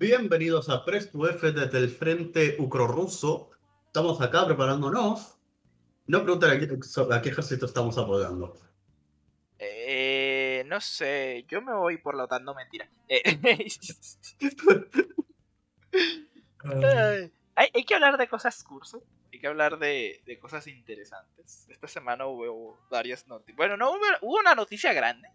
Bienvenidos a Press to F desde el frente ucrorruso. Estamos acá preparándonos. No pregunten a qué, a qué ejército estamos apoyando. Eh, no sé, yo me voy por la OTAN, no mentira. Eh, Ay, hay, hay que hablar de cosas curso, hay que hablar de, de cosas interesantes. Esta semana hubo varias noticias. Bueno, no hubo, hubo una noticia grande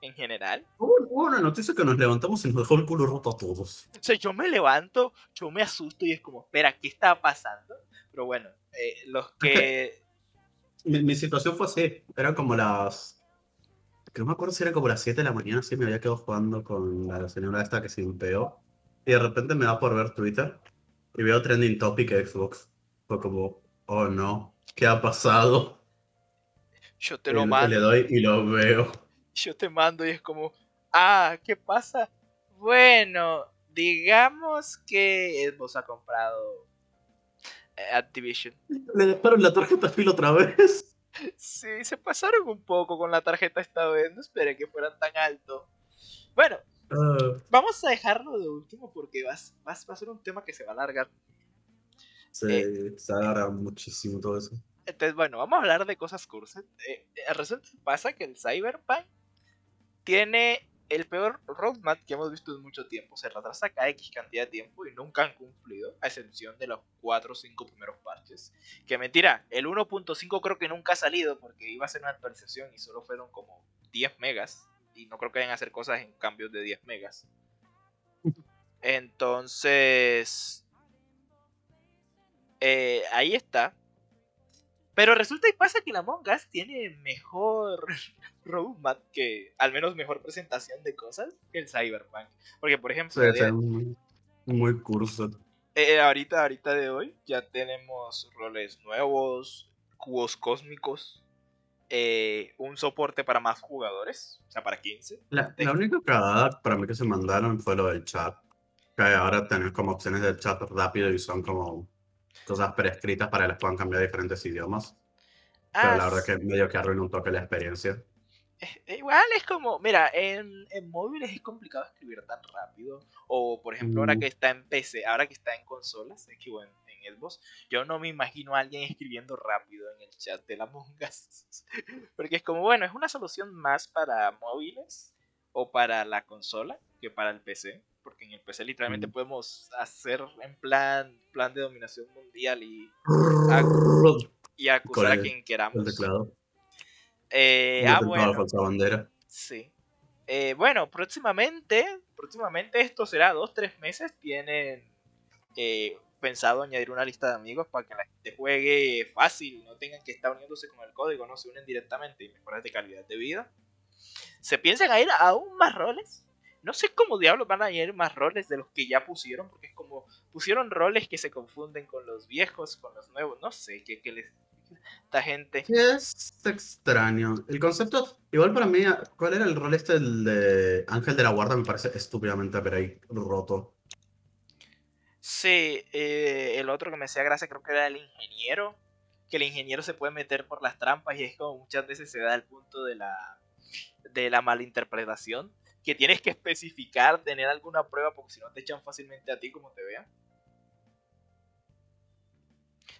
en general. Hubo, una noticia que nos levantamos y nos dejó el culo roto a todos. O sea, yo me levanto, yo me asusto y es como, espera, ¿qué está pasando? Pero bueno, eh, los que... Mi, mi situación fue así. Eran como las. Que no me acuerdo si eran como las 7 de la mañana. Sí, me había quedado jugando con la señora esta que se impeó. Y de repente me da por ver Twitter. Y veo trending topic Xbox. Fue como, oh no, ¿qué ha pasado? Yo te Y lo le mando. doy y lo veo. Yo te mando y es como, ah, ¿qué pasa? Bueno, digamos que Xbox ha comprado eh, Activision. Le dejaron la tarjeta filo otra vez. Sí, se pasaron un poco con la tarjeta esta vez, no esperé que fueran tan alto. Bueno, Ah, vamos a dejarlo de último porque vas, va a ser un tema que se va a alargar. sí, se agarra muchísimo todo eso. Entonces, bueno, vamos a hablar de cosas cursis. Eh, eh, resulta que pasa que el Cyberpunk tiene el peor roadmap que hemos visto en mucho tiempo. Se retrasa cada X cantidad de tiempo y nunca han cumplido, a excepción de los 4 o 5 primeros parches. Que mentira, el 1.5 creo que nunca ha salido porque iba a ser una actualización y solo fueron como 10 megas. Y no creo que vayan a hacer cosas en cambios de 10 megas. Entonces... eh, ahí está. Pero resulta y pasa que la Among Us tiene mejor roadmap que, al menos mejor presentación de cosas que el Cyberpunk. Porque, por ejemplo, Sí, de- sí, muy, muy curso. eh, ahorita, ahorita de hoy ya tenemos roles nuevos, cubos cósmicos, eh, un soporte para más jugadores, o sea, para 15. La, la única cagada para mí que se mandaron fue lo del chat. Que ahora tenés como opciones del chat rápido y son como cosas prescritas para que les puedan cambiar diferentes idiomas. Pero la verdad que medio que arruina un toque la experiencia. Igual es como, mira, en, en móviles es complicado escribir tan rápido. O por ejemplo, ahora Mm. que está en PC, ahora que está en consolas, es que bueno, en Xbox, yo no me imagino a alguien escribiendo rápido en el chat de la Among Us. Porque es como, bueno, es una solución más para móviles o para la consola que para el PC. Porque en el PC literalmente Mm. podemos hacer en plan, plan de dominación mundial y, y acusar a el- quien El queramos. teclado. Eh, ah, el bueno. falsa bandera. Sí. Eh, bueno, próximamente, próximamente esto será dos, tres meses. Tienen eh, pensado añadir una lista de amigos para que la gente juegue fácil, no tengan que estar uniéndose con el código, no se unen directamente y mejoras de calidad de vida. Se piensan a ir aún más roles. No sé cómo diablos van a añadir más roles de los que ya pusieron, porque es como pusieron roles que se confunden con los viejos, con los nuevos. No sé qué, qué les. Esta gente. Sí, es extraño. El concepto, igual para mí, ¿cuál era el rol este el de Ángel de la Guarda? Me parece estúpidamente pero ahí roto. Sí, eh, el otro que me hacía gracia creo que era el ingeniero. Que el ingeniero se puede meter por las trampas y es como muchas veces se da el punto de la, de la malinterpretación. Que tienes que especificar, tener alguna prueba porque si no te echan fácilmente a ti como te vean.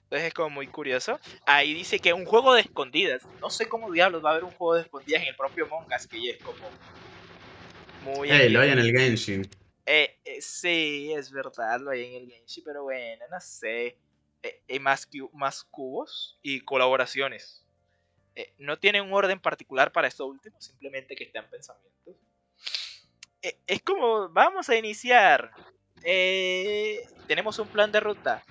Entonces es como muy curioso. Ahí dice que un juego de escondidas. No sé cómo diablos va a haber un juego de escondidas en el propio Mongas que ya es como muy... Ey, lo hay en el Genshin. Eh, eh, sí, es verdad, lo hay en el Genshin, pero bueno, no sé. Eh, hay más, más cubos y colaboraciones. Eh, no tiene un orden particular para esto último, simplemente que está en pensamiento. Eh, es como, vamos a iniciar. Eh, tenemos un plan de ruta.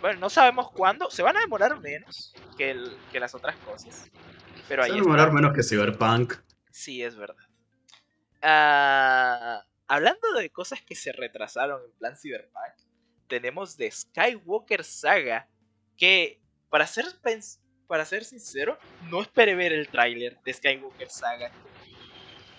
Bueno, no sabemos cuándo. Se van a demorar menos que, el- que las otras cosas. Pero Se ahí va a demorar menos que Cyberpunk. Sí, es verdad. Ah, hablando de cosas que se retrasaron en plan Cyberpunk, tenemos de Skywalker Saga que, para ser, para ser sincero, no esperé ver el tráiler de Skywalker Saga.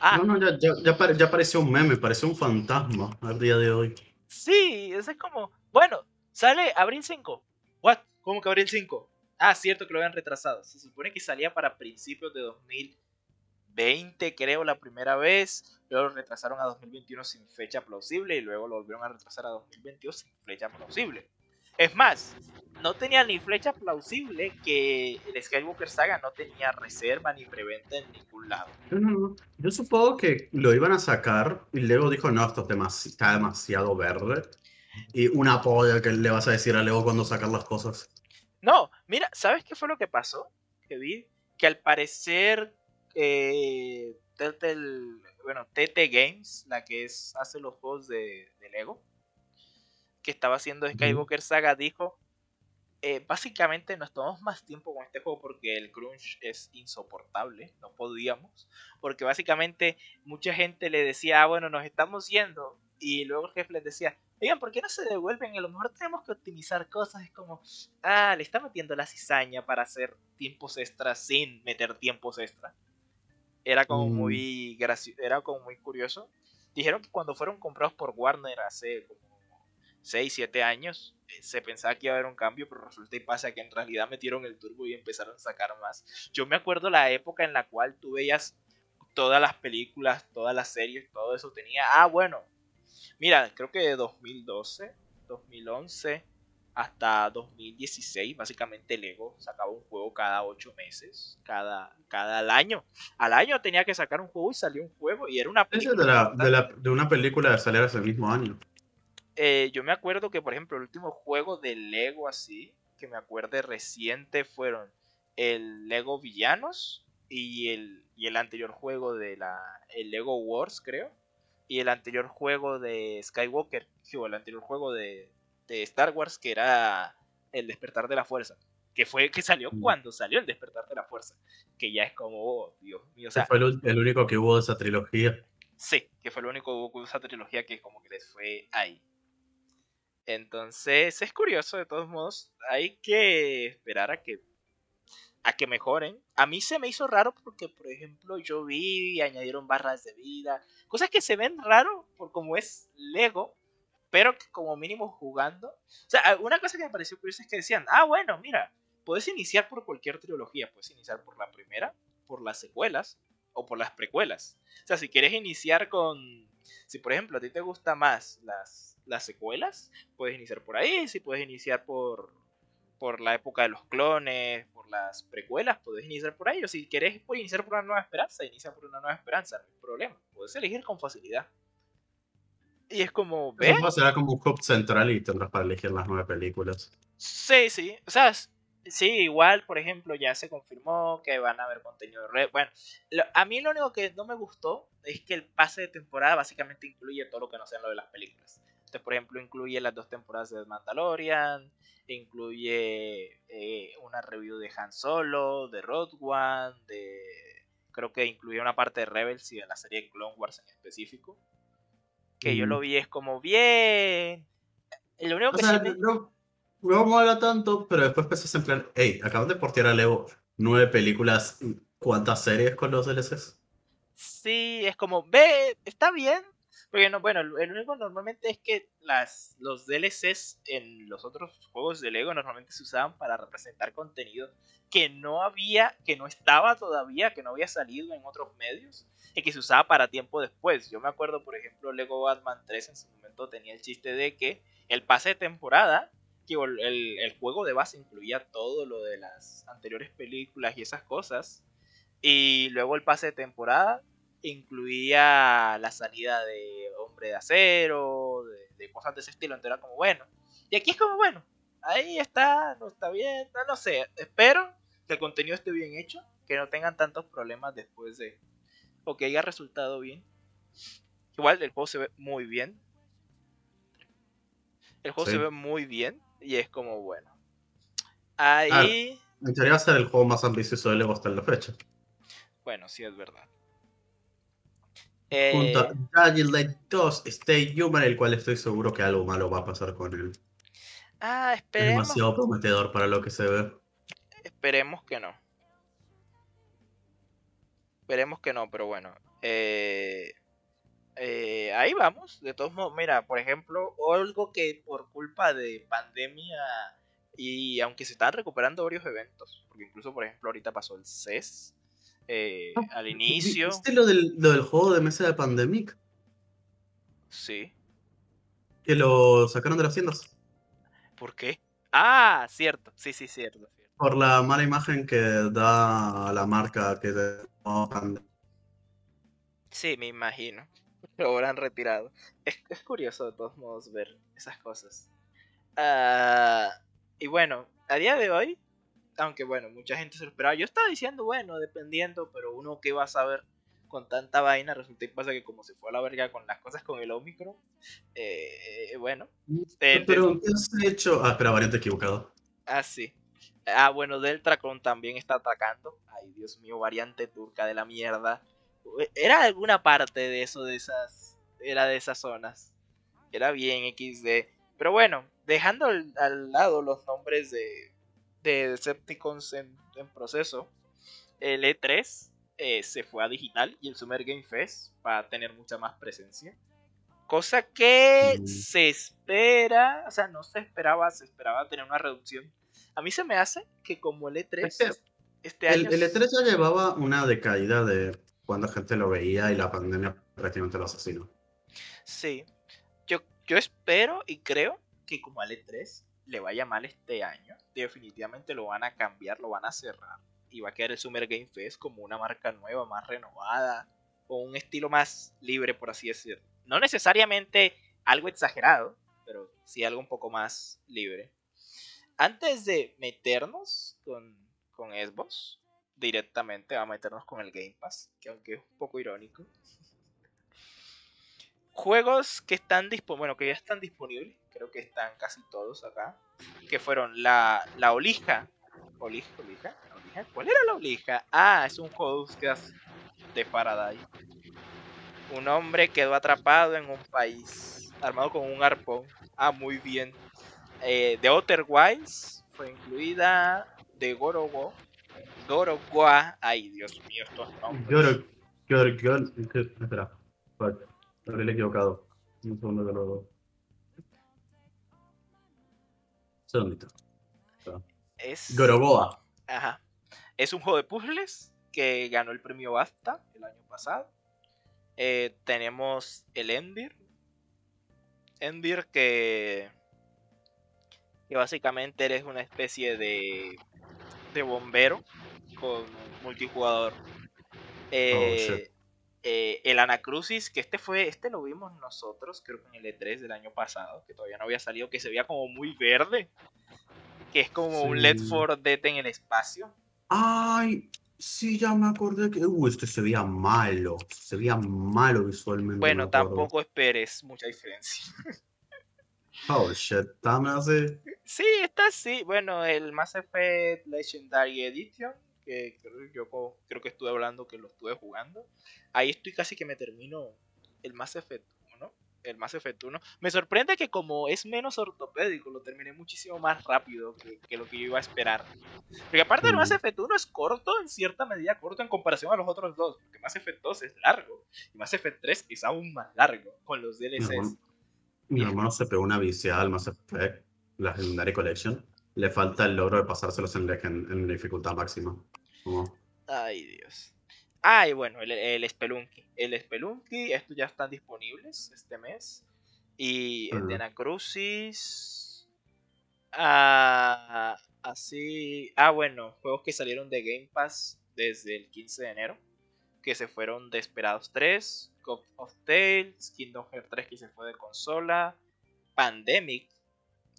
Ah, No, no, ya, ya, ya, pare- ya pareció un meme, pareció un fantasma al día de hoy. sí, eso es como, bueno, sale Abril 5. ¿What? ¿Cómo que Abril 5? Ah, cierto que lo habían retrasado. Se supone que salía para principios de 2020 2020 creo la primera vez, luego lo retrasaron a 2021 sin fecha plausible y luego lo volvieron a retrasar a 2022 sin fecha plausible. Es más, no tenía ni flecha plausible que el Skywalker Saga no tenía reserva ni preventa en ningún lado. Yo supongo que lo iban a sacar y luego dijo, no, esto está demasiado verde. Y una polla que le vas a decir a Lego cuando sacar las cosas. No, mira, ¿sabes qué fue lo que pasó? Que vi que al parecer eh, bueno, TT Games, la que es, hace los juegos de, de Lego, que estaba haciendo Skywalker Saga dijo, eh, básicamente nos tomamos más tiempo con este juego porque el crunch es insoportable, no podíamos, porque básicamente mucha gente le decía, ah, bueno, nos estamos yendo, y luego el jefe les decía, oigan, ¿por qué no se devuelven? A lo mejor tenemos que optimizar cosas, es como, ah, le está metiendo la cizaña para hacer tiempos extras sin meter tiempos extra. Era como mm. muy gracioso, era como muy curioso. Dijeron que cuando fueron comprados por Warner hace como 6, 7 años, eh, se pensaba que iba a haber un cambio, pero resulta y pasa que en realidad metieron el turbo y empezaron a sacar más. Yo me acuerdo la época en la cual tú veías todas las películas, todas las series, todo eso tenía, ah, bueno, mira, creo que de 2012, 2011 hasta 2016, básicamente Lego sacaba un juego cada 8 meses, cada, cada año. Al año tenía que sacar un juego y salió un juego y era una película. de, de, de una película de salir ese mismo año. Eh, yo me acuerdo que, por ejemplo, el último juego de Lego así, que me acuerde reciente, fueron el Lego Villanos y el, y el anterior juego de la el Lego Wars, creo, y el anterior juego de Skywalker, o el anterior juego de, de Star Wars, que era el Despertar de la Fuerza que fue que salió cuando salió el despertar de la fuerza, que ya es como, oh, Dios mío, o sea, fue el, el, único que hubo de esa trilogía. Sí, que fue el único que hubo de esa trilogía que como que les fue ahí. Entonces es curioso, de todos modos, hay que esperar a que a que mejoren. A mí se me hizo raro porque, por ejemplo, yo vi y añadieron barras de vida, cosas que se ven raro por como es Lego, pero que como mínimo jugando. O sea, una cosa que me pareció curiosa es que decían, ah, bueno, mira, puedes iniciar por cualquier trilogía, puedes iniciar por la primera, por las secuelas o por las precuelas. O sea, si quieres iniciar con, si por ejemplo a ti te gusta más las las secuelas, puedes iniciar por ahí, si puedes iniciar por, por la época de los clones, por las precuelas, puedes iniciar por ahí, o si quieres iniciar por una nueva esperanza, inicia por una nueva esperanza, no hay problema, puedes elegir con facilidad. Y es como, ¿ves? será como un hub central y tendrás para elegir las nueve películas. Sí, sí, o sea, Sí, igual, por ejemplo, ya se confirmó que van a haber contenido de red. Bueno, a mí lo único que no me gustó es que el pase de temporada básicamente incluye todo lo que no sea lo de las películas. Este, por ejemplo, incluye las dos temporadas de Mandalorian, incluye eh, una review de Han Solo, de Road One, de creo que incluye una parte de Rebels y de la serie Clone Wars en específico. Que yo lo vi es como bien. Lo único que no, no mola tanto, pero después pensás en plan, hey, acaban de portear a Leo nueve películas, ¿cuántas series con los DLCs? Sí, es como, ve, está bien, porque no, bueno, el único normalmente es que las, los DLCs en los otros juegos de Lego normalmente se usaban para representar contenido que no había, que no estaba todavía, que no había salido en otros medios y que se usaba para tiempo después. Yo me acuerdo, por ejemplo, Lego Batman 3 en su momento tenía el chiste de que el pase de temporada, que el, el juego de base incluía todo lo de las anteriores películas y esas cosas. Y luego el pase de temporada incluía la salida de Hombre de Acero, de, cosas de ese estilo, entonces era como bueno. Y aquí es como bueno, ahí está, no está bien, no, sé, espero que el contenido esté bien hecho, que no tengan tantos problemas después de, o que haya resultado bien. Igual el juego se ve muy bien. El juego se ve muy bien y es como bueno. Ahí... en teoría va a ser el juego más ambicioso de Lego hasta la fecha. Bueno, sí es verdad. Junto a eh, Light 2, Stay Human, el cual estoy seguro que algo malo va a pasar con él. Ah, esperemos. Es demasiado prometedor para lo que se ve. Esperemos que no. Esperemos que no, pero bueno. Eh, eh, ahí vamos. De todos modos, mira, por ejemplo, algo que por culpa de pandemia y aunque se están recuperando varios eventos, porque incluso, por ejemplo, ahorita pasó el CES, eh, Ah, al inicio. ¿Viste lo del, lo del juego de mesa de Pandemic? Sí. Que lo sacaron de las tiendas. ¿Por qué? Ah, cierto. Sí, sí, cierto. cierto. Por la mala imagen que da la marca que de Sí, me imagino. Lo habrán retirado. Es, es curioso de todos modos ver esas cosas. Ah, y bueno, a día de hoy, aunque bueno, mucha gente se lo esperaba. Yo estaba diciendo, bueno, dependiendo, pero uno que va a saber con tanta vaina, resulta y pasa que como se fue a la verga con las cosas con el Omicron, eh, bueno. eh, Pero, ¿qué has hecho? Ah, espera, variante equivocado. Ah, sí. Ah, bueno, Deltracon también está atacando. Ay, Dios mío, variante turca de la mierda. Era alguna parte de eso, de esas. Era de esas zonas. Era bien XD. Pero bueno, dejando al, al lado los nombres de, de Decepticons en, en proceso, el E3 eh, se fue a digital y el Summer Game Fest va a tener mucha más presencia. Cosa que Mm. se espera, o sea, no se esperaba, se esperaba tener una reducción. A mí se me hace que como el E3 Es que este El, año... el E3 ya llevaba una decaída de cuando gente lo veía y la pandemia prácticamente lo asesinó. Sí. Yo, yo espero y creo que como al E3 le vaya mal este año, definitivamente lo van a cambiar, lo van a cerrar. Y va a quedar el Summer Game Fest como una marca nueva, más renovada, o un estilo más libre, por así decirlo. No necesariamente algo exagerado, pero sí algo un poco más libre. Antes de meternos con, con Xbox, directamente va a meternos con el Game Pass, que aunque es un poco irónico. Juegos que están disponibles, bueno, que ya están disponibles, creo que están casi todos acá, que fueron la, la Olija. Olija, Olija, Olija. ¿Cuál era la Olija? Ah, es un juego de de Faraday. Un hombre quedó atrapado en un país, armado con un arpón. Ah, muy bien. Eh, The Outer Wilds fue incluida. De Gorogo. Gorogoa. Ay, Dios mío, estos nombres. Espera, lo habré equivocado. Un segundo que lo. Segundito. Es... Gorogoa. Ajá. Es un juego de puzzles que ganó el premio BAFTA el año pasado. Eh, tenemos el Endir. Endir que, que básicamente eres una especie de, de bombero con multijugador. Eh, eh, el Anacrucis, que este fue, este lo vimos nosotros, creo que en el E3 del año pasado, que todavía no había salido, que se veía como muy verde. Que es como un. Led 4 Dead en el espacio. Ay, sí, ya me acordé que. Uh, este se veía malo. Se veía malo visualmente. Bueno, tampoco esperes mucha diferencia. Oh shit, dame así. Sí, está así. Bueno, el Mass Effect Legendary Edition, que yo creo que estuve hablando que lo estuve jugando. Ahí estoy casi que me termino el Mass Effect 1. El Mass Effect 1. Me sorprende que como es menos ortopédico, lo terminé muchísimo más rápido que, que lo que yo iba a esperar. Porque aparte el Mass. Effect 1 es corto, en cierta medida corto en comparación a los otros dos. Porque Mass Effect 2 es largo. Y Mass Effect 3 es aún más largo con los DLCs. mi hermano se pegó una viciada al Mass Effect, la Legendary Collection. Le falta el logro de pasárselos en, legend- en dificultad máxima. Ay, Dios. Ah, y bueno, el, el Spelunky. El Spelunky, estos ya están disponibles este mes. Y el de. Anacrucis. Ah, así. Ah, bueno, juegos que salieron de Game Pass desde el 15 de enero. Que se fueron Desperados 3, Cup of Tales, Kingdom Hearts 3 que se fue de consola, Pandemic,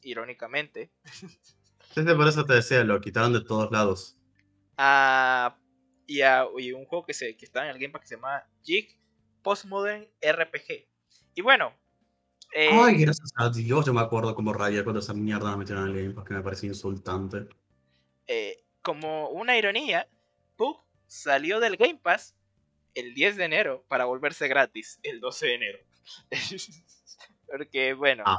irónicamente. Por eso te decía, lo quitaron de todos lados. A, y, a, y un juego que, se, que está en el Game Pass que se llama Jig Postmodern RPG. Y bueno, eh, Ay, gracias a Dios, yo me acuerdo como raya cuando esa mierda la metieron en el Game Pass, que me parecía insultante. eh, como una ironía, Pug salió del Game Pass el 10 de enero para volverse gratis el 12 de enero. Porque, bueno, Ah.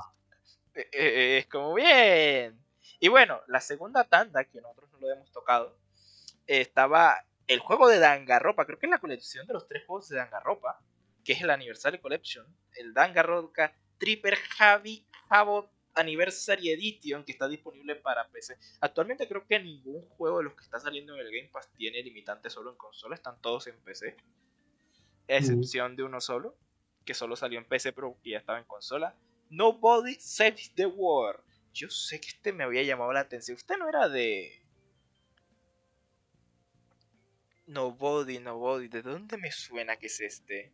eh, eh, es como bien. Y bueno, la segunda tanda, que nosotros no lo hemos tocado, estaba el juego de Danganronpa. Creo que es la colección de los tres juegos de Danganronpa, que es el Anniversary Collection. El Danganronpa Tripper Javi Jabo Anniversary Edition que está disponible para PC. Actualmente creo que ningún juego de los que está saliendo en el Game Pass tiene limitante solo en consola, están todos en PC. A excepción de uno solo, que solo salió en PC pero ya estaba en consola. Nobody Saves the World. Yo sé que este me había llamado la atención. Usted no era de... Nobody, Nobody. ¿De dónde me suena que es este?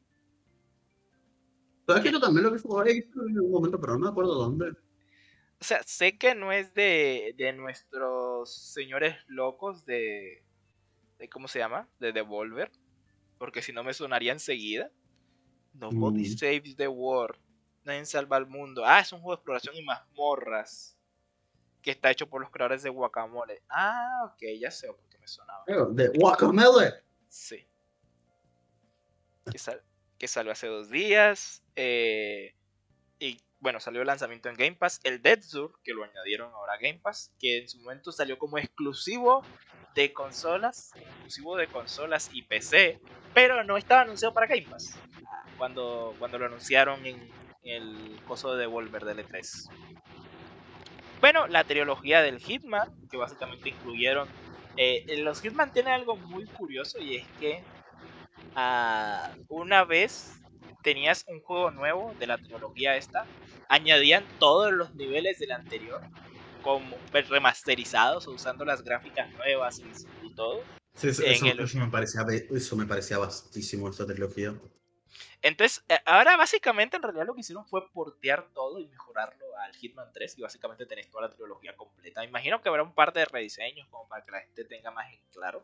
¿Sabes que yo también lo he visto en un momento, pero no me acuerdo dónde? O sea, sé que no es de, de nuestros señores locos de, de. ¿Cómo se llama? De Devolver. Porque si no me sonaría enseguida. Nobody mm. saves the world. Nadie salva al mundo. Ah, es un juego de exploración y mazmorras. Que está hecho por los creadores de Guacamole. Ah, ok, ya sé me sonaba. ¿De Guacamole? Sí. Que, que salió hace dos días. Eh, y bueno, salió el lanzamiento en Game Pass. El Dead Sur, que lo añadieron ahora a Game Pass, que en su momento salió como exclusivo de consolas, exclusivo de consolas y PC, pero no estaba anunciado para Game Pass cuando, cuando lo anunciaron en, el coso de Devolver del E3. Bueno, la trilogía del Hitman, que básicamente incluyeron. Eh, los Hitman tienen algo muy curioso y es que uh, una vez tenías un juego nuevo de la trilogía esta, añadían todos los niveles del anterior, como remasterizados, usando las gráficas nuevas y, todo. Sí, eso, me parecía, eso me parecía bastísimo esta trilogía. Entonces, eh, ahora básicamente en realidad lo que hicieron fue portear todo y mejorarlo al Hitman 3 y básicamente tenés toda la trilogía completa. Imagino que habrá un par de rediseños como para que la gente tenga más en claro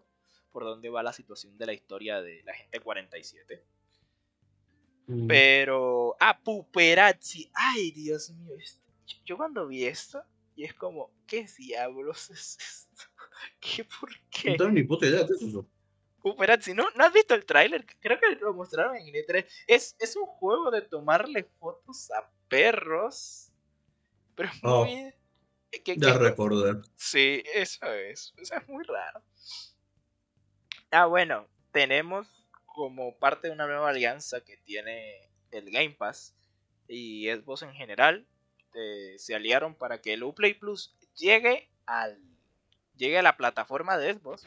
por dónde va la situación de la historia de la gente 47. Mm. Pero. Ah, Puperazzi. Ay, Dios mío. Yo cuando vi esto, y es como, ¿qué diablos es esto? ¿Qué por qué? No tengo ni puta idea qué es eso. Puperazzi, ¿no? ¿no has visto el tráiler? Creo que lo mostraron en E3. Es, es un juego de tomarle fotos a perros. Pero es oh, muy. ya recordé. Sí, eso es. Eso es muy raro. Ah, bueno, tenemos como parte de una nueva alianza que tiene el Game Pass y Xbox en general, eh, se aliaron para que el Uplay Plus llegue al llegue a la plataforma de Xbox,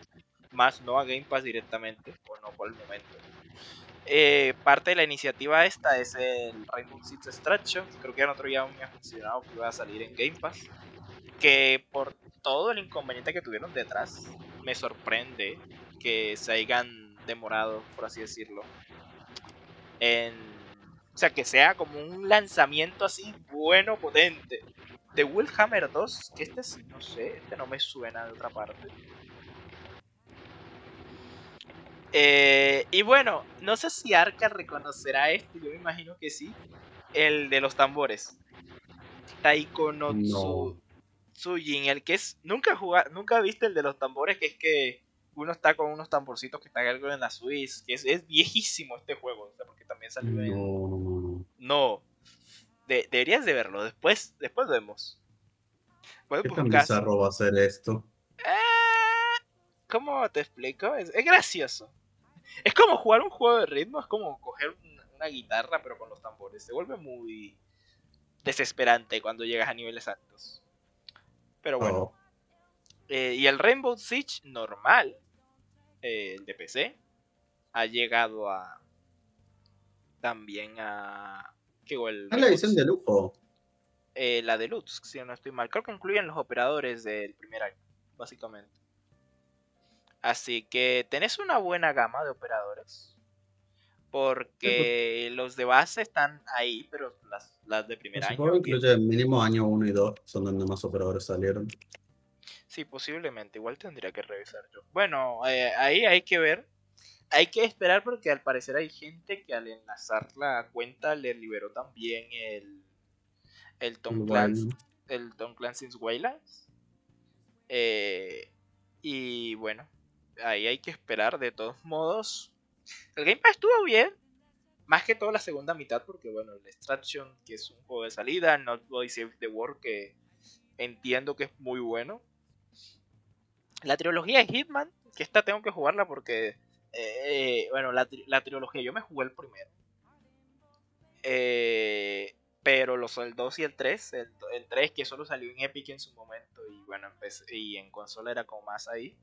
más no a Game Pass directamente, o no por el momento. Eh, parte de la iniciativa esta es el Rainbow Six Extraction, creo que en otro ya me ha funcionado que iba a salir en Game Pass, que por todo el inconveniente que tuvieron detrás, me sorprende que se hayan demorado, por así decirlo. En, o sea, que sea como un lanzamiento así bueno, potente. De Willhammer 2, que este sí, no sé, este no me suena de otra parte. Eh, y bueno, no sé si Arca reconocerá este, yo me imagino que sí. El de los tambores. Taiko no, el que es. Nunca jugar, nunca viste el de los tambores, que es que uno está con unos tamborcitos que están algo en la Swiss, que es, viejísimo este juego, porque también salió no, en... No, deberías de verlo, después, después vemos. ¿Qué tan bizarro va a ser esto? Eh, ¿Cómo te explico? Es, gracioso. Es como jugar un juego de ritmo, es como coger una, guitarra pero con los tambores. Se vuelve muy desesperante cuando llegas a niveles altos. Pero bueno. Oh. Eh, y el Rainbow Siege normal, el de PC, ha llegado a. También a. ¿Qué el la edición de lujo. Eh, la deluxe, si no estoy mal. Creo que incluyen los operadores del primer año, básicamente. Así que tenés una buena gama de operadores. Porque los de base están ahí, pero las, las de primer año. Incluye mínimo año 1 y 2 son donde más operadores salieron. Sí, posiblemente. Igual tendría que revisar yo. Bueno, eh, ahí hay que ver. Hay que esperar porque al parecer hay gente que al enlazar la cuenta le liberó también el, el Tom Clancy, el Tom Clancy's Waylands. Eh, y bueno, ahí hay que esperar de todos modos. El Game Pass estuvo bien. Más que todo la segunda mitad, porque bueno, el Extraction, que es un juego de salida, Not Boy Save the World, que entiendo que es muy bueno. La trilogía de Hitman, que esta tengo que jugarla porque, eh, bueno, la, trilogía, yo me jugué el primero. Eh, Pero los el 2 y el 3, el, 3 que solo salió en Epic en su momento y bueno, y en consola era como más ahí.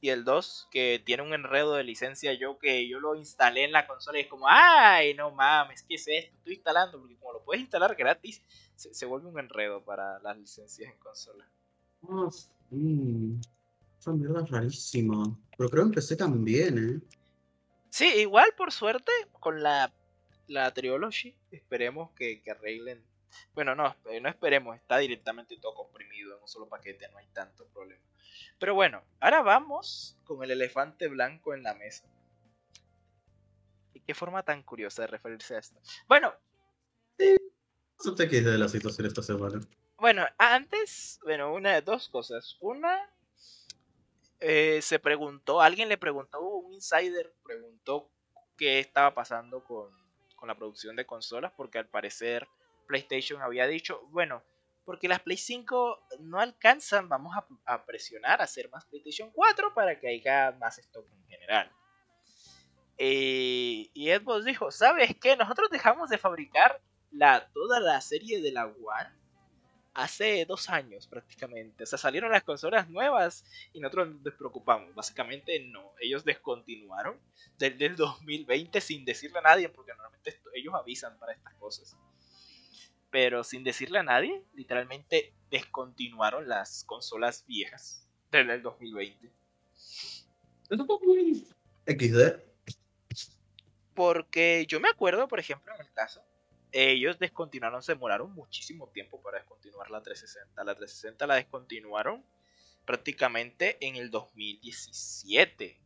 Y el 2 que tiene un enredo de licencia yo que yo lo instalé en la consola y es como, ay, no mames, ¿qué es esto? Estoy instalando porque como lo puedes instalar gratis, se, vuelve un enredo para las licencias en consola. Oh, sí. Esa mierda es rarísima. Pero creo que empecé también, ¿eh? Sí, igual por suerte con la, la Triology esperemos que, arreglen. Bueno, no, eh, no esperemos, está directamente todo comprimido en un solo paquete, no hay tanto problema. Pero bueno, ahora vamos con el elefante blanco en la mesa. ¿Y qué forma tan curiosa de referirse a esto? Bueno. ¿Qué te de la situación esta semana? Bueno, antes, bueno, una de dos cosas. Una, eh, se preguntó, alguien le preguntó, un insider preguntó qué estaba pasando con, con, la producción de consolas, porque al parecer PlayStation había dicho, bueno, porque las Play 5 no alcanzan, vamos a, presionar a hacer más PlayStation 4 para que haya más stock en general. Eh, y Xbox dijo, ¿sabes qué? Nosotros dejamos de fabricar la, toda la serie de la One hace dos años prácticamente. O sea, salieron las consolas nuevas y nosotros nos despreocupamos. Básicamente no, ellos descontinuaron desde el 2020 sin decirle a nadie, porque normalmente ellos avisan para estas cosas. Pero sin decirle a nadie, literalmente descontinuaron las consolas viejas desde el 2020. XD. Porque yo me acuerdo, por ejemplo, en el caso ellos descontinuaron, se demoraron muchísimo tiempo para descontinuar la 360. La 360 la descontinuaron prácticamente en el 2017.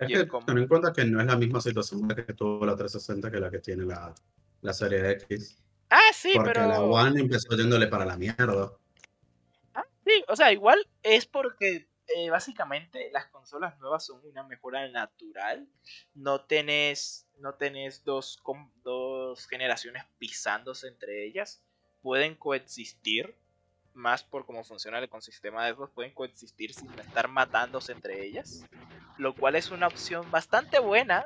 Es que ten en cuenta que no es la misma situación que tuvo la 360 que la que tiene la, la serie X. Ah, sí, porque pero. la One empezó yéndole para la mierda. Ah, sí, o sea, igual es porque eh, básicamente las consolas nuevas son una mejora natural. No tenés, no tenés dos, dos generaciones pisándose entre ellas. Pueden coexistir, más por cómo funciona el ecosistema de Xbox, pueden coexistir sin estar matándose entre ellas. Lo cual es una opción bastante buena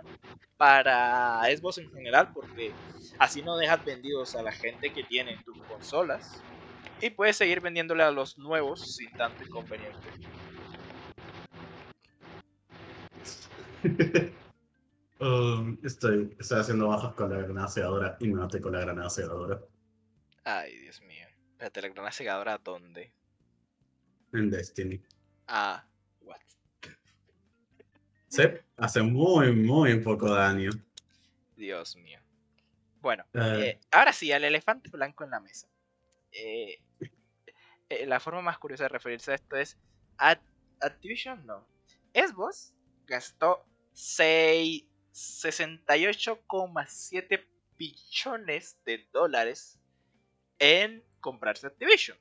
para Xbox en general, porque así no dejas vendidos a la gente que tiene tus consolas. Y puedes seguir vendiéndole a los nuevos sin tanto inconveniente. Um, estoy, estoy haciendo bajas con la granada y me maté con la granada segadora. Ay, Dios mío. Espérate, ¿la granada segadora dónde? En Destiny. Ah, what? Sí, hace muy, muy poco daño. Dios mío. Bueno, eh. Eh, ahora sí, al elefante blanco en la mesa. Eh, la forma más curiosa de referirse a esto es Activision, no. Xbox gastó 68,7 billones de dólares en comprarse Activision.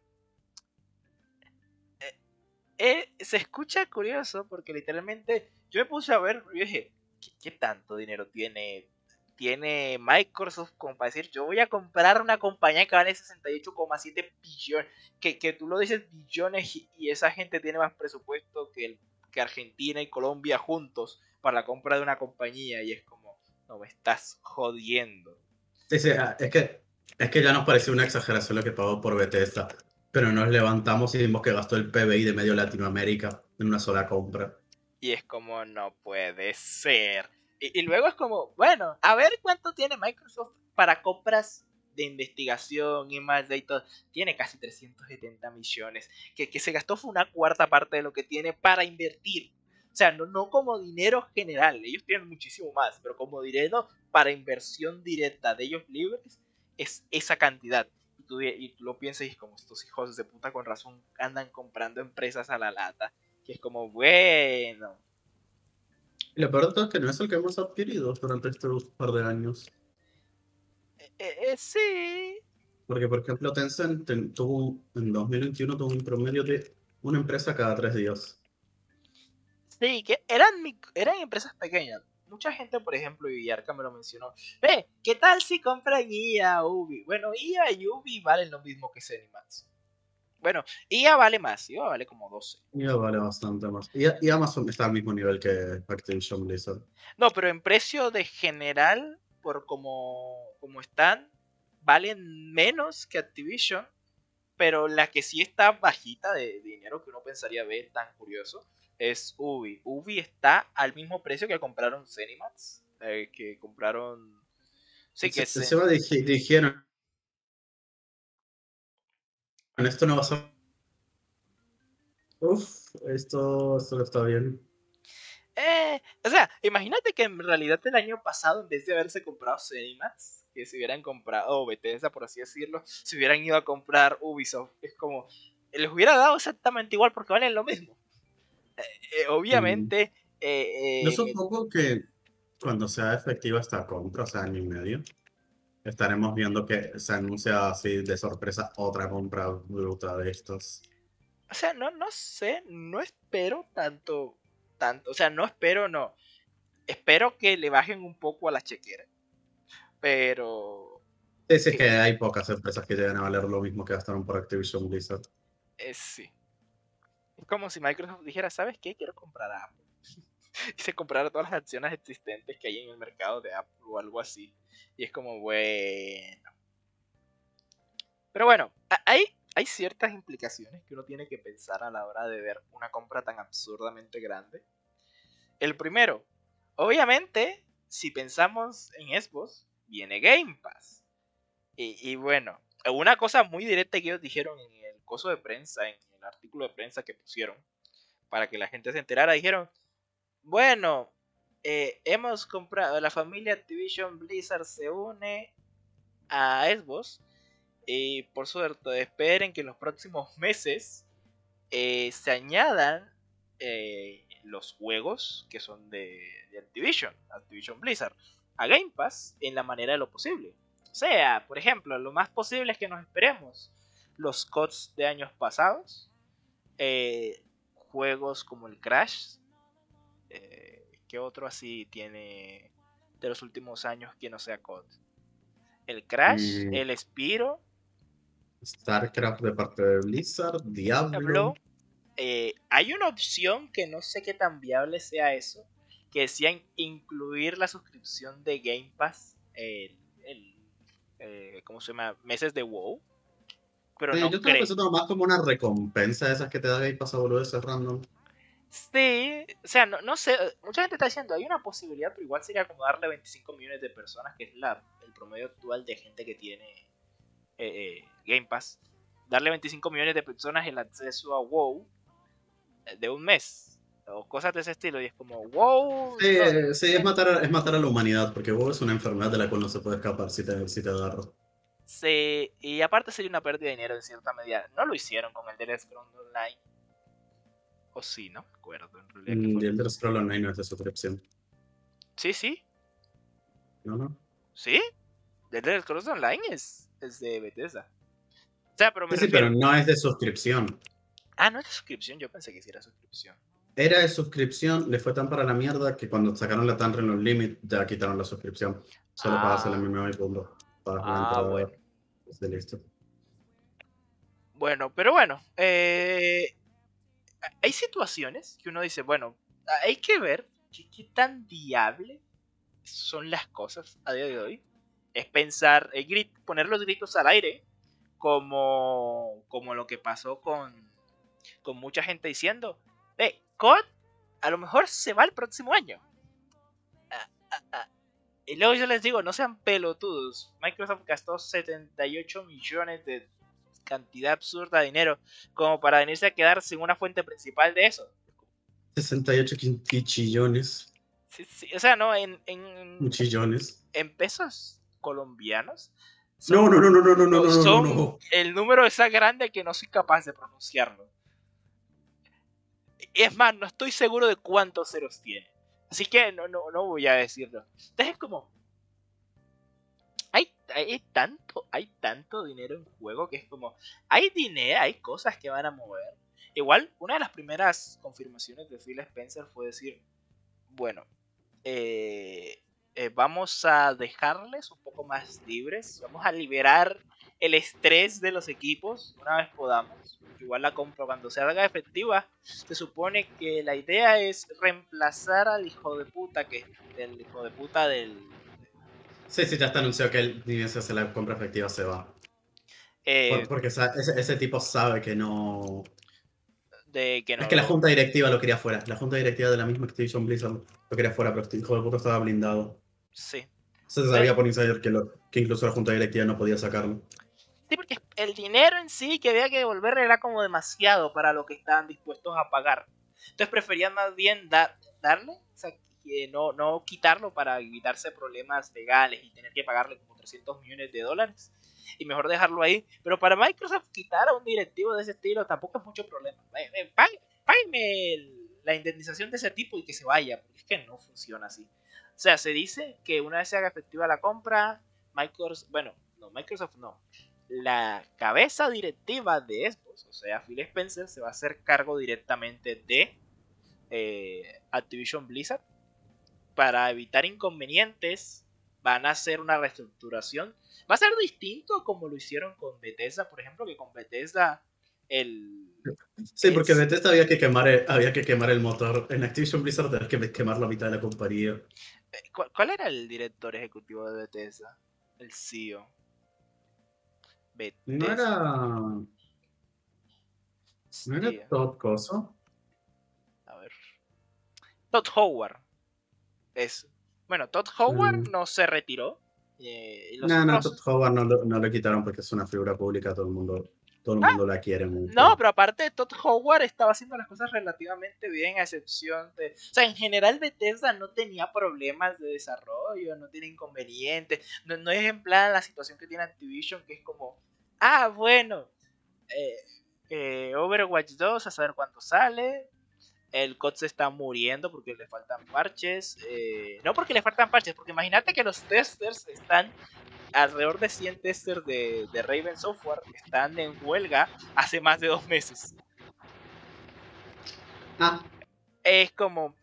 Eh, eh, se escucha curioso porque literalmente yo me puse a ver y dije, ¿qué, tanto dinero tiene, tiene Microsoft como para decir, yo voy a comprar una compañía que vale 68,7 billones? Que, que tú lo dices billones y, esa gente tiene más presupuesto que, que Argentina y Colombia juntos para la compra de una compañía y es como, no me estás jodiendo. Ah, es que, es que ya nos pareció una exageración lo que pagó por Bethesda, pero nos levantamos y vimos que gastó el PBI de medio Latinoamérica en una sola compra. Y es como, no puede ser. Y, luego es como, bueno, a ver cuánto tiene Microsoft para compras de investigación y más de todo. Tiene casi 370 millones. Que, que se gastó fue una cuarta parte de lo que tiene para invertir o sea, no, como dinero general, ellos tienen muchísimo más, pero como dinero para inversión directa de ellos libres es esa cantidad. Y tú, y tú lo piensas y es como estos hijos de puta con razón andan comprando empresas a la lata. Que es como, bueno. Lo peor es que no es el que hemos adquirido durante estos par de años. Eh, eh, sí. Porque, por ejemplo, Tencent tuvo, en 2021 tuvo un promedio de una empresa cada tres días. Sí, que eran, eran empresas pequeñas. Mucha gente, por ejemplo, y Arca me lo mencionó. Ve, ¿qué tal si compran IA Ubi? Bueno, IA y Ubi valen lo mismo que Cenimax. Bueno, IA vale más, IA vale como 12. IA vale bastante más. Y, Amazon está al mismo nivel que Activision Blizzard. No, pero en precio de general, por como, como están, valen menos que Activision, pero la que sí está bajita de dinero que uno pensaría ver tan curioso es Ubi. Ubi está al mismo precio que compraron Zenimax, eh, que compraron... Sí, que se, se, dijeron. Esto no va a. Uf, esto, esto está bien. Eh, o sea, imagínate que en realidad el año pasado, en vez de haberse comprado Cinemax, que se hubieran comprado, o Bethesda por así decirlo, se hubieran ido a comprar Ubisoft. Es como, les hubiera dado exactamente igual porque valen lo mismo. Eh, eh, obviamente... Eh, no supongo que cuando sea efectiva esta compra, o sea, año y medio, estaremos viendo que se anuncia así de sorpresa otra compra bruta de estos. O sea, no, no sé, no espero tanto tanto. O sea, no espero, no. Espero que le bajen un poco a la chequera. Pero. Es, que hay pocas empresas que llegan a valer lo mismo que gastaron por Activision Blizzard. Es sí. Es como si Microsoft dijera, ¿sabes qué? Quiero comprar a Apple. y se comprara todas las acciones existentes que hay en el mercado de Apple o algo así. Y es como, bueno. Pero bueno, hay hay ciertas implicaciones que uno tiene que pensar a la hora de ver una compra tan absurdamente grande. El primero, obviamente, si pensamos en Xbox, viene Game Pass. Y, bueno, una cosa muy directa que ellos dijeron en el coso de prensa, en el artículo de prensa que pusieron, para que la gente se enterara, dijeron, bueno, eh, hemos comprado, la familia Activision Blizzard se une a Xbox y por suerte, esperen que en los próximos meses eh, se añadan eh, los juegos que son de, Activision, Activision Blizzard, a Game Pass en la manera de lo posible. O sea, por ejemplo, lo más posible es que nos esperemos los CODs de años pasados, juegos como el Crash, que otro así tiene de los últimos años que no sea COD? El Crash, mm. el Spiro, StarCraft de parte de Blizzard, Diablo. Eh, hay una opción que no sé qué tan viable sea eso, que decía incluir la suscripción de Game Pass, el, eh, ¿cómo se llama? Meses de WoW. Pero no yo creo que eso más como una recompensa de esas que te da Game Pass a ese random. Sí, o sea, no, no, sé, mucha gente está diciendo, hay una posibilidad, pero igual sería como darle 25 millones de personas, que es la, el promedio actual de gente que tiene eh, Game Pass, darle 25 millones de personas el acceso a WoW eh, de un mes o cosas de ese estilo y es como WoW sí, es matar a, es matar a la humanidad porque WoW es una enfermedad de la cual no se puede escapar si te, si te agarro sí y aparte sería una pérdida de dinero en cierta medida. No lo hicieron con el Scrolls Online o sí no acuerdo en realidad mm, el The Scrolls Online no es de suscripción sí sí no no sí el The Scrolls Online es, es de Bethesda pero sí, pero no es de suscripción. Ah, no es de suscripción, yo pensé que sí era suscripción. Era de suscripción, le fue tan para la mierda que cuando sacaron la Tanren los Limit ya quitaron la suscripción. Solo para hacer la misma y punto. Para ah, bueno. listo. Bueno, pero bueno, eh, hay situaciones que uno dice, bueno, hay que ver qué, tan viable son las cosas a día de hoy. Es pensar, eh, poner los gritos al aire como, como lo que pasó con, con mucha gente diciendo, ve, COD a lo mejor se va el próximo año. Ah, ah, ah. Y luego yo les digo, no sean pelotudos. Microsoft gastó 78 millones de cantidad absurda de dinero como para venirse a quedar sin una fuente principal de eso. 68 quichillones. Sí, sí, o sea, no, en. en Muchillones. En pesos colombianos. Son, no, no, no, no, no, no, no, son, no, no, El número es tan grande que no soy capaz de pronunciarlo. Es más, no estoy seguro de cuántos ceros tiene. Así que no, no, no voy a decirlo. Entonces es como, hay, tanto, hay tanto dinero en juego que es como. Hay dinero, hay cosas que van a mover. Igual, una de las primeras confirmaciones de Phil Spencer fue decir. Bueno, eh, eh, vamos a dejarles un poco más libres, vamos a liberar el estrés de los equipos una vez podamos. Igual la compra cuando se haga efectiva, se supone que la idea es reemplazar al hijo de puta que el hijo de puta del Sí, sí, ya está anunciado que él, ni bien se hace la compra efectiva, se va. Eh, porque ese, ese, tipo sabe que no. De que no es que la junta directiva lo quería fuera. La junta directiva de la misma Activision Blizzard lo quería fuera, pero este hijo de puta estaba blindado. Sí. Se sabía por insider que, lo, que incluso la junta directiva no podía sacarlo. Sí, porque el dinero en sí que había que devolver era como demasiado para lo que estaban dispuestos a pagar. Entonces preferían más bien darle, o sea, no, quitarlo para evitarse problemas legales y tener que pagarle como 300 millones de dólares. Y mejor dejarlo ahí. Pero para Microsoft quitar a un directivo de ese estilo tampoco es mucho problema. Págame la indemnización de ese tipo y que se vaya, porque es que no funciona así. O sea, se dice que una vez se haga efectiva la compra, Microsoft, bueno, no, Microsoft no, la cabeza directiva de Xbox, o sea, Phil Spencer, se va a hacer cargo directamente de eh, Activision Blizzard para evitar inconvenientes. Van a hacer una reestructuración. Va a ser distinto como lo hicieron con Bethesda, por ejemplo, que con Bethesda el... Sí, porque Bethesda había que, quemar el, había que quemar el motor. En Activision Blizzard tenés que quemar la mitad de la compañía. Eh, ¿Cuál, era el director ejecutivo de Bethesda? El CEO. No era. ¿No era Todd Coso? A ver. Todd Howard. Es. Bueno, Todd Howard mm. no se retiró. Eh, no, no, Todd Howard no lo, no lo quitaron porque es una figura pública, todo el mundo todo el ah. mundo la quiere mucho. No, pero aparte Todd Howard estaba haciendo las cosas relativamente bien, a excepción de... O sea, en general Bethesda no tenía problemas de desarrollo, no tiene inconvenientes. No, es en plan la situación que tiene Activision, que es como, ah, bueno, eh, eh, Overwatch 2, a saber cuándo sale. El COD se está muriendo porque le faltan parches. Eh, no porque le faltan parches, porque imagínate que los testers están alrededor de 100 testers de, Raven Software están en huelga hace más de dos meses. Ah. Es como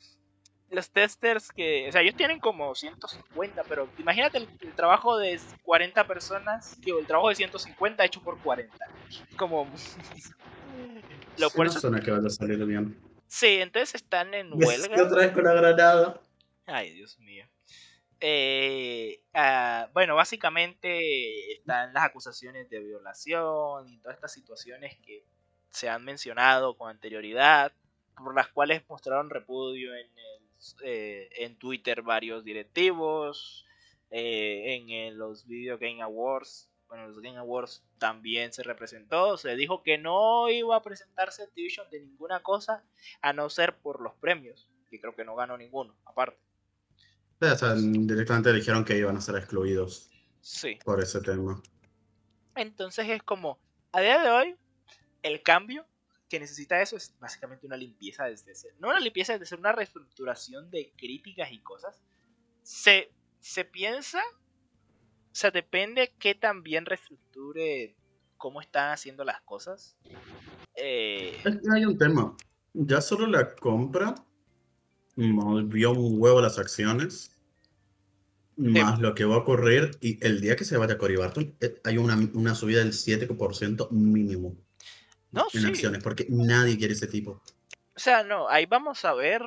los testers que, o sea, ellos tienen como 150, pero imagínate el, trabajo de 40 personas, digo, el trabajo de 150 hecho por 40. Como lo sí, suena que vaya a salir bien. Sí, entonces están en huelga. otra vez con la granada. Ay, Dios mío. Eh, ah, bueno, básicamente están las acusaciones de violación y todas estas situaciones que se han mencionado con anterioridad, por las cuales mostraron repudio en, eh, en Twitter varios directivos, eh, en, los Video Game Awards. Bueno, los Game Awards también se representó. Se dijo que no iba a presentarse Activision de ninguna cosa a no ser por los premios, que creo que no ganó ninguno, aparte directamente dijeron que iban a ser excluidos. Sí. Por ese tema. Entonces es como, a día de hoy, el cambio que necesita eso es básicamente una limpieza desde cero. No una limpieza desde una reestructuración de críticas y cosas. Se, se piensa, o sea, depende que también reestructure cómo están haciendo las cosas. Eh... Hay un tema. Ya solo la compra movió un huevo las acciones más lo que va a ocurrir y el día que se vaya a Cory Barton eh, hay una, una subida del 7% mínimo en acciones, porque nadie quiere ese tipo. O sea, no, ahí vamos a ver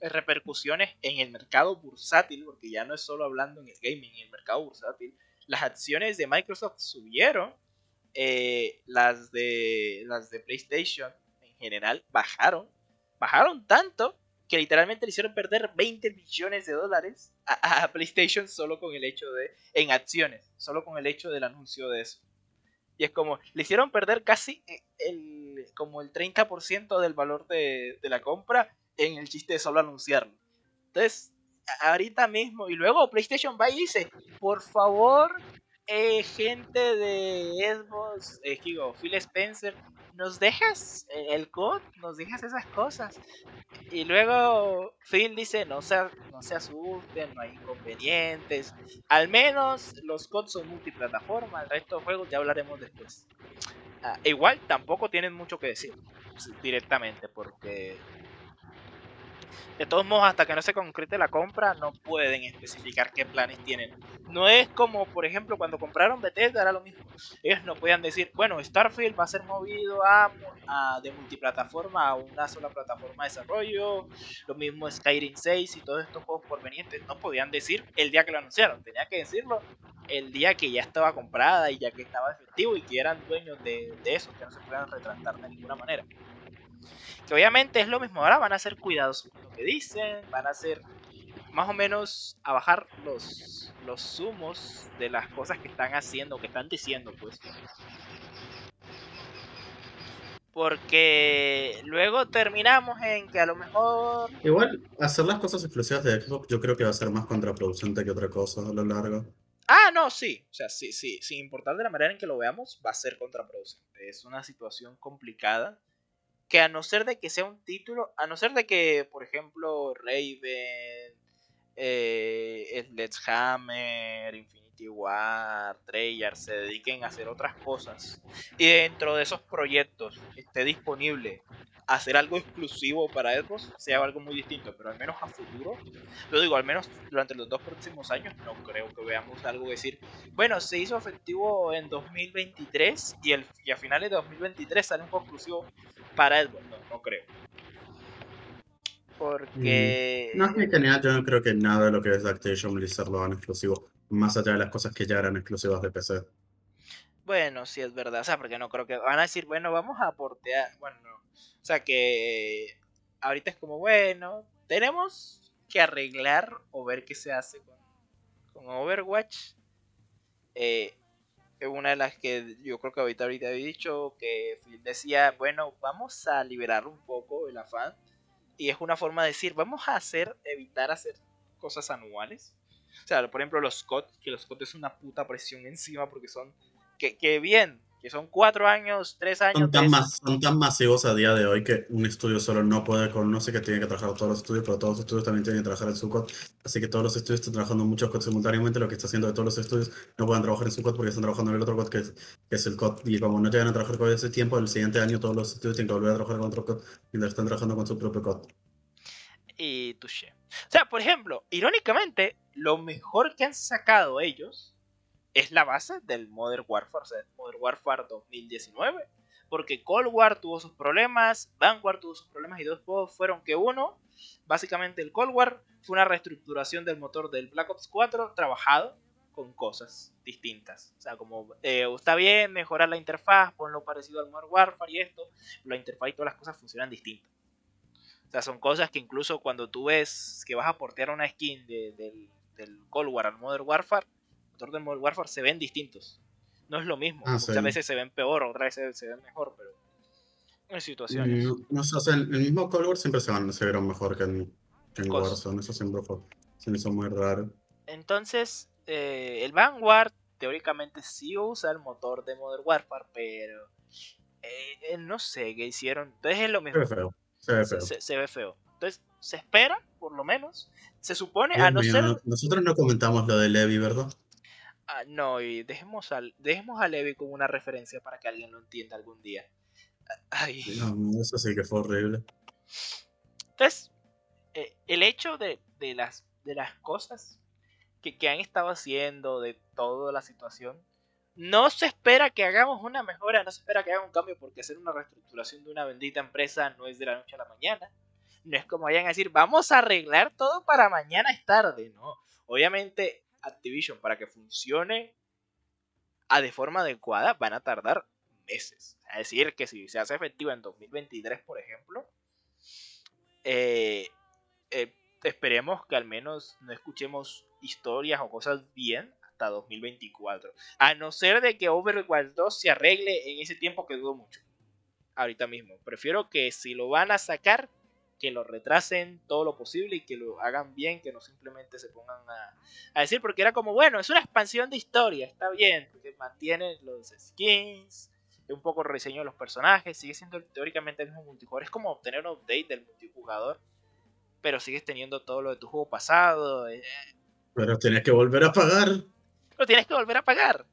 repercusiones en el mercado bursátil, porque ya no es solo hablando en el gaming, en el mercado bursátil. Las acciones de Microsoft subieron, eh, las, de, las de PlayStation en general bajaron, bajaron tanto que literalmente le hicieron perder 20 millones de dólares a, PlayStation solo con el hecho de, en acciones, solo con el hecho del anuncio de eso. Y es como, le hicieron perder casi el, como el 30% del valor de, de la compra en el chiste de solo anunciarlo. Entonces, ahorita mismo, y luego PlayStation va y dice, por favor, eh, gente de Xbox, eh, digo, Phil Spencer, ¿nos dejas el code? ¿Nos dejas esas cosas? Y luego Phil dice, no se, no se asusten, no hay inconvenientes. Al menos los codes son multiplataforma, el resto de juegos ya hablaremos después. Ah, igual tampoco tienen mucho que decir directamente, porque de todos modos, hasta que no se concrete la compra, no pueden especificar qué planes tienen. No es como, por ejemplo, cuando compraron Bethesda, era lo mismo. Ellos no podían decir, bueno, Starfield va a ser movido a, de multiplataforma a una sola plataforma de desarrollo. Lo mismo Skyrim 6 y todos estos juegos porvenientes. No podían decir el día que lo anunciaron. Tenía que decirlo el día que ya estaba comprada y ya que estaba efectivo y que eran dueños de, eso, que no se puedan retratar de ninguna manera. Que obviamente es lo mismo, ahora van a ser cuidadosos con lo que dicen, van a ser más o menos a bajar los, los sumos de las cosas que están haciendo, que están diciendo, pues. Porque luego terminamos en que a lo mejor... Igual, hacer las cosas exclusivas de Xbox yo creo que va a ser más contraproducente que otra cosa a lo largo. Ah, no, sí. O sea, sí, sí. Sin importar de la manera en que lo veamos, va a ser contraproducente. Es una situación complicada que a no ser de que sea un título, a no ser de que, por ejemplo, Raven, eh, Let's Infinity War, Treyarch se dediquen a hacer otras cosas y dentro de esos proyectos esté disponible hacer algo exclusivo para Xbox sea algo muy distinto, pero al menos a futuro, lo digo, al menos durante los dos próximos años, no creo que veamos algo decir, bueno, se hizo efectivo en 2023 y, el, y a finales de 2023 sale un juego exclusivo para Xbox, no, no creo. Porque... Mm. No, es genial, yo no creo que nada de lo que es Activision Blizzard lo hagan exclusivo, más allá de las cosas que ya eran exclusivas de PC. Bueno, sí es verdad, o sea, porque no creo que van a decir, bueno, vamos a portear, bueno, no. O sea que ahorita es como, bueno, tenemos que arreglar o ver qué se hace con, Overwatch. Eh, una de las que yo creo que ahorita, ahorita había dicho que Phil decía, bueno, vamos a liberar un poco el afán. Y es una forma de decir, vamos a hacer, evitar hacer cosas anuales. O sea, por ejemplo, los COD, que los COD es una puta presión encima porque son, que, que bien, que son cuatro años, tres años. Son tan, son tan masivos a día de hoy que un estudio solo no puede con, no sé que tiene que trabajar todos los estudios, pero todos los estudios también tienen que trabajar en su code. Así que todos los estudios están trabajando muchos codes simultáneamente, lo que está haciendo de todos los estudios no pueden trabajar en su code porque están trabajando en el otro code que es, que es el code. Y como no llegan a trabajar con ese tiempo, el siguiente año todos los estudios tienen que volver a trabajar con otro code mientras están trabajando con su propio code. Y touché. O sea, por ejemplo, irónicamente, lo mejor que han sacado ellos es la base del Modern Warfare, o Modern Warfare 2019. Porque Cold War tuvo sus problemas, Vanguard tuvo sus problemas y dos juegos fueron que uno, básicamente el Cold War, fue una reestructuración del motor del Black Ops 4 trabajado con cosas distintas. O sea, como eh, está bien mejorar la interfaz, ponlo parecido al Modern Warfare y esto, la interfaz y todas las cosas funcionan distintas. O sea, son cosas que incluso cuando tú ves que vas a portear una skin del Cold War al Modern Warfare, de Modern Warfare se ven distintos. No es lo mismo. Ah, Muchas veces se ven peor, otras veces se ven mejor, pero en situaciones. No, no o sea, el mismo Cold War siempre se, van, se vieron mejor que en, en Warzone. Eso siempre fue, se me hizo muy raro. Entonces, eh, el Vanguard teóricamente sí usa el motor de Modern Warfare, pero eh, no sé qué hicieron. Entonces es lo mismo. Se ve feo. Se ve feo. Se, ve feo. Entonces, se espera, por lo menos. Se supone, a no ser. Nosotros no comentamos lo de Levi, ¿verdad? Ah, no, y dejemos, al, dejemos a Levi como una referencia para que alguien lo entienda algún día. Ay. No, eso sí que fue horrible. Entonces, eh, el hecho de, las, de las cosas que, que, han estado haciendo, de toda la situación, no se espera que hagamos una mejora, no se espera que haga un cambio, porque hacer una reestructuración de una bendita empresa no es de la noche a la mañana. No es como vayan a decir, vamos a arreglar todo para mañana es tarde, no. Obviamente Activision para que funcione a de forma adecuada van a tardar meses. Es decir, que si se hace efectivo en 2023, por ejemplo, eh, eh, esperemos que al menos no escuchemos historias o cosas bien hasta 2024. A no ser de que Overwatch 2 se arregle en ese tiempo que dudo mucho. Ahorita mismo. Prefiero que si lo van a sacar, que lo retrasen todo lo posible y que lo hagan bien, que no simplemente se pongan a, decir, porque era como, bueno, es una expansión de historia, está bien, porque mantiene los skins, un poco el rediseño de los personajes, sigue siendo teóricamente el mismo multijugador, es como obtener un update del multijugador, pero sigues teniendo todo lo de tu juego pasado. Eh. Pero tienes que volver a pagar. Pero tienes que volver a pagar.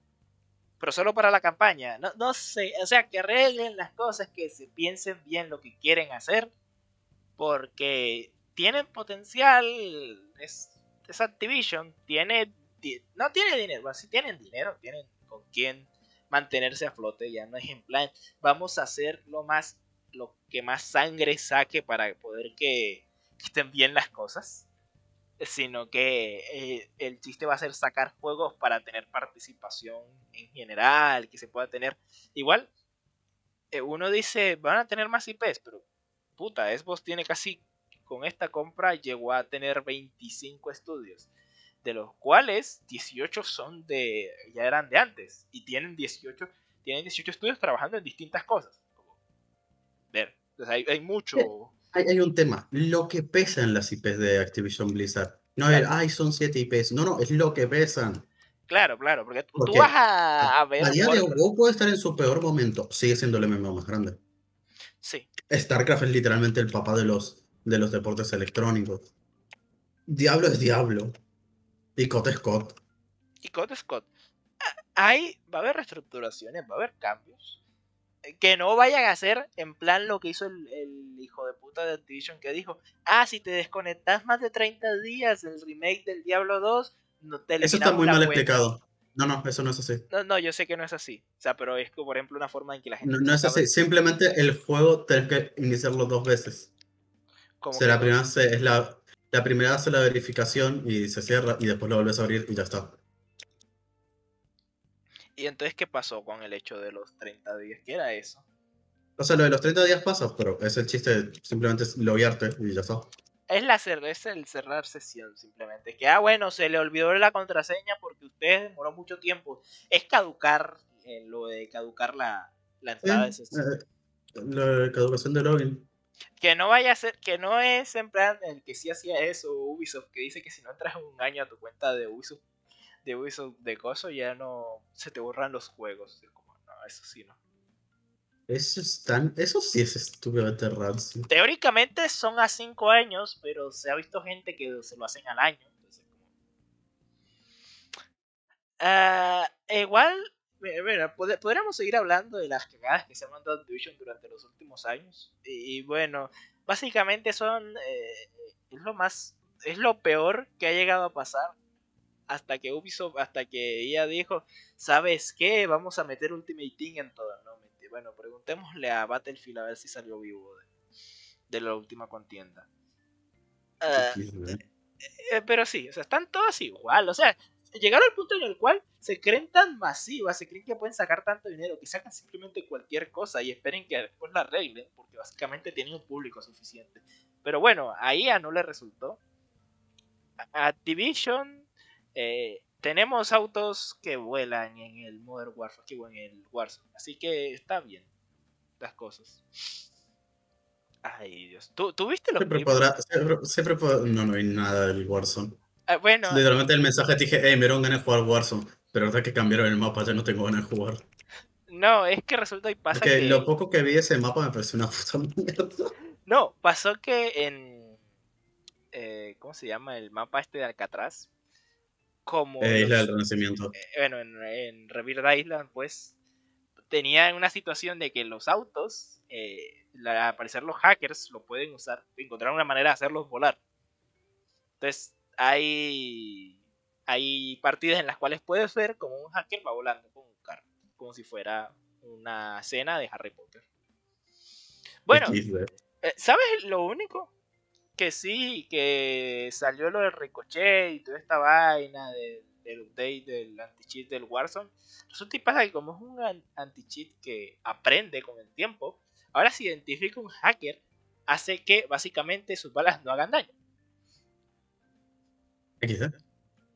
Pero solo para la campaña. No, no sé. O sea, que arreglen las cosas, que se piensen bien lo que quieren hacer porque tienen potencial. Es, es Activision. Tiene. No tiene dinero. Si tienen dinero, tienen con quién mantenerse a flote. Ya no es en plan. Vamos a hacer lo más. Lo que más sangre saque para poder que, estén bien las cosas. Sino que eh, el chiste va a ser sacar juegos para tener participación en general. Que se pueda tener. Igual. Eh, uno dice. Van a tener más IPs. Pero. Puta, Xbox tiene casi con esta compra llegó a tener 25 estudios, de los cuales 18 son de ya eran de antes y tienen 18 tienen 18 estudios trabajando en distintas cosas. Ver, hay, mucho. Eh, hay, un tema, lo que pesan las IPs de Activision Blizzard. No es, ay, son 7 IPs. No, no, es lo que pesan. Claro, claro, porque, tú vas a, ver. A día de hoy puede estar en su peor momento. Sigue siendo el MMO más grande. Sí. StarCraft es literalmente el papá de los de los deportes electrónicos. Diablo es Diablo. Y Cot Scott. Y Cot Scott. Ahí va a haber reestructuraciones, va a haber cambios. Que no vayan a hacer en plan lo que hizo el, hijo de puta de Activision que dijo, ah, si te desconectas más de 30 días el remake del Diablo 2, no te Eso está muy mal explicado. No, no, eso no es así. No, no, yo sé que no es así. O sea, pero es por ejemplo, una forma en que la gente... No, no es así. Simplemente el juego tienes que iniciarlo dos veces la, primera es la, la primera hace la verificación y se cierra y después lo vuelves a abrir y ya está. ¿Y entonces qué pasó con el hecho de los 30 días? ¿Qué era eso? O sea, lo de los 30 días pasa, pero es el chiste, simplemente es loguearte y ya está. Es, la es el cerrar sesión, simplemente. Que, ah, bueno, se le olvidó la contraseña porque usted demoró mucho tiempo. Es caducar, eh, lo de caducar la, la entrada de sesión. Eh, la caducación de login. Que no vaya a ser, que no es en plan el que sí hacía eso Ubisoft, que dice que si no entras un año a tu cuenta de Ubisoft, de Ubisoft de coso, ya no se te borran los juegos. no, eso sí no. Eso, es tan, eso sí es estúpido Teóricamente son a 5 años, pero se ha visto gente que se lo hacen al año. Ah, igual bueno, podríamos seguir hablando de las cagadas que se han mandado Division durante los últimos años. Y, bueno, básicamente son. Eh, es lo más. Es lo peor que ha llegado a pasar. Hasta que Ubisoft, hasta que ella dijo, ¿sabes qué? Vamos a meter Ultimate Team en todo. No, bueno, preguntémosle a Battlefield a ver si salió vivo de, la última contienda. Ah, eh, pero sí, o sea, están todos igual. O sea, llegaron al punto en el cual se creen tan masivas, se creen que pueden sacar tanto dinero, que sacan simplemente cualquier cosa y esperen que después la arreglen, porque básicamente tienen un público suficiente. Pero bueno, a IA no le resultó. A Activision, eh, tenemos autos que vuelan en el Modern Warfare, que en el Warzone, así que está bien las cosas. Ay, Dios. ¿Tú, viste lo siempre podrá, siempre, No, no hay nada del Warzone. Ah, bueno. Literalmente el mensaje te dije, hey, me dieron ganas de jugar Warzone. Pero ahora que cambiaron el mapa ya no tengo ganas de jugar. No, es que resulta y pasa que... Lo poco que vi ese mapa me pareció una puta mierda. No, pasó que en... Eh, ¿Cómo se llama? El mapa este de Alcatraz. Como... Eh, Isla del Renacimiento. Eh, bueno, en, en Island, pues... Tenía una situación de que los autos, al aparecer los hackers, lo pueden usar, encontrar una manera de hacerlos volar. Entonces, hay, hay partidas en las cuales puedes ver como un hacker va volando con un carro, como si fuera una escena de Harry Potter. Bueno, eh, ¿sabes lo único? Que sí, que salió lo del Ricochet y toda esta vaina del update del anti-cheat del Warzone. Resulta y pasa que como es un anti-cheat que aprende con el tiempo, ahora si identifica un hacker, hace que básicamente sus balas no hagan daño.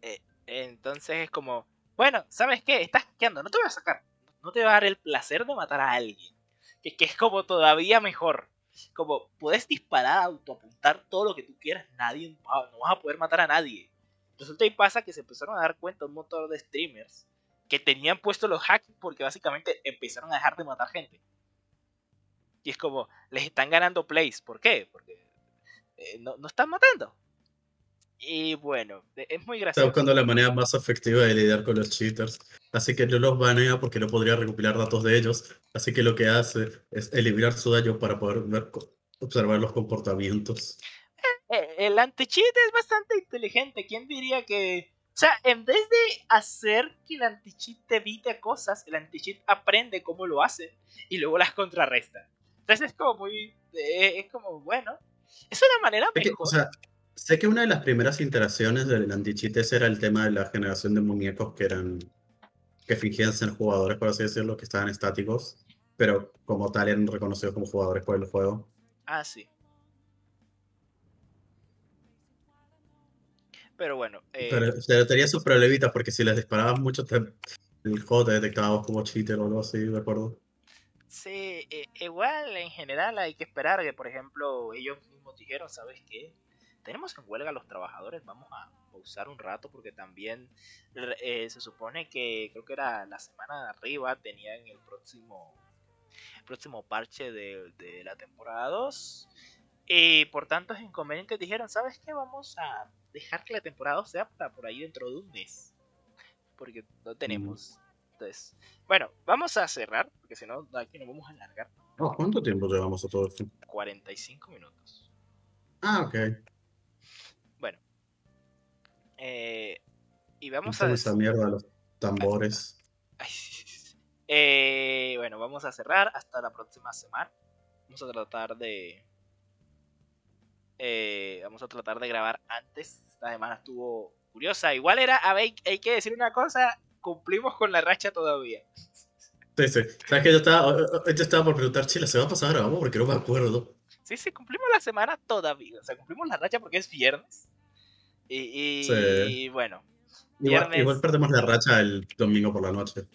Eh, entonces es como, bueno, ¿sabes qué? Estás hackeando, no te voy a sacar. No te va a dar el placer de matar a alguien. Que, que es como todavía mejor. Como puedes disparar, autoapuntar todo lo que tú quieras, nadie no vas a poder matar a nadie. Resulta y pasa que se empezaron a dar cuenta un montón de streamers que tenían puesto los hacks porque básicamente empezaron a dejar de matar gente. Y es como, les están ganando plays. ¿Por qué? Porque eh, no, no están matando. Y bueno, es muy gracioso. Está buscando la manera más efectiva de lidiar con los cheaters. Así que no los banea porque no podría recopilar datos de ellos. Así que lo que hace es eliminar su daño para poder observar los comportamientos. Eh, eh, el anti-cheat es bastante inteligente. ¿Quién diría que.? O sea, en vez de hacer que el anti-cheat te evite cosas, el anti-cheat aprende cómo lo hace y luego las contrarresta. Entonces es como muy. eh, es como, bueno. Es una manera Es que, mejor. o sea, sé que una de las primeras interacciones del anti-cheat ese era el tema de la generación de muñecos que eran. que fingían ser jugadores, por así decirlo, que estaban estáticos, pero como tal eran reconocidos como jugadores por el juego. Ah, sí. Pero bueno, eh, Pero, pero tenía sus problemitas porque si les disparabas mucho, te- el juego te detectaba como cheater o algo así, de acuerdo. sí, eh, igual en general hay que esperar que, por ejemplo, ellos mismos dijeron, ¿sabes qué? Tenemos en huelga a los trabajadores, vamos a pausar un rato porque también eh, se supone que creo que era la semana de arriba tenían el próximo el próximo parche de, de la temporada 2 y por tantos inconvenientes dijeron, ¿sabes qué? Vamos a dejar que la temporada 2 sea para por ahí dentro de un mes porque no tenemos. Entonces, bueno, vamos a cerrar porque si no aquí nos vamos a alargar Oh, ¿Cuánto tiempo llevamos a todo esto? 45 minutos. Ah, ok. Eh, y vamos a... esa mierda los tambores. Ay, eh, bueno, vamos a cerrar hasta la próxima semana. Vamos a tratar de... eh, vamos a tratar de grabar antes. Esta semana estuvo curiosa. Igual era, a ver, hay que decir una cosa, cumplimos con la racha todavía. Sí, sí. Sabes que yo estaba, yo estaba por preguntar, Chile, ¿se va a pasar grabamos? Porque no me acuerdo. Sí, sí, cumplimos la semana todavía. O sea, cumplimos la racha porque es viernes. Y, y- Sí. y bueno, Igual, Viernes. igual perdemos la racha el domingo por la noche.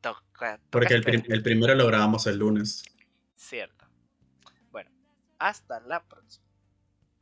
toca... toca Porque el, prim- el primero lo grabamos el lunes. Cierto. Bueno, hasta la próxima.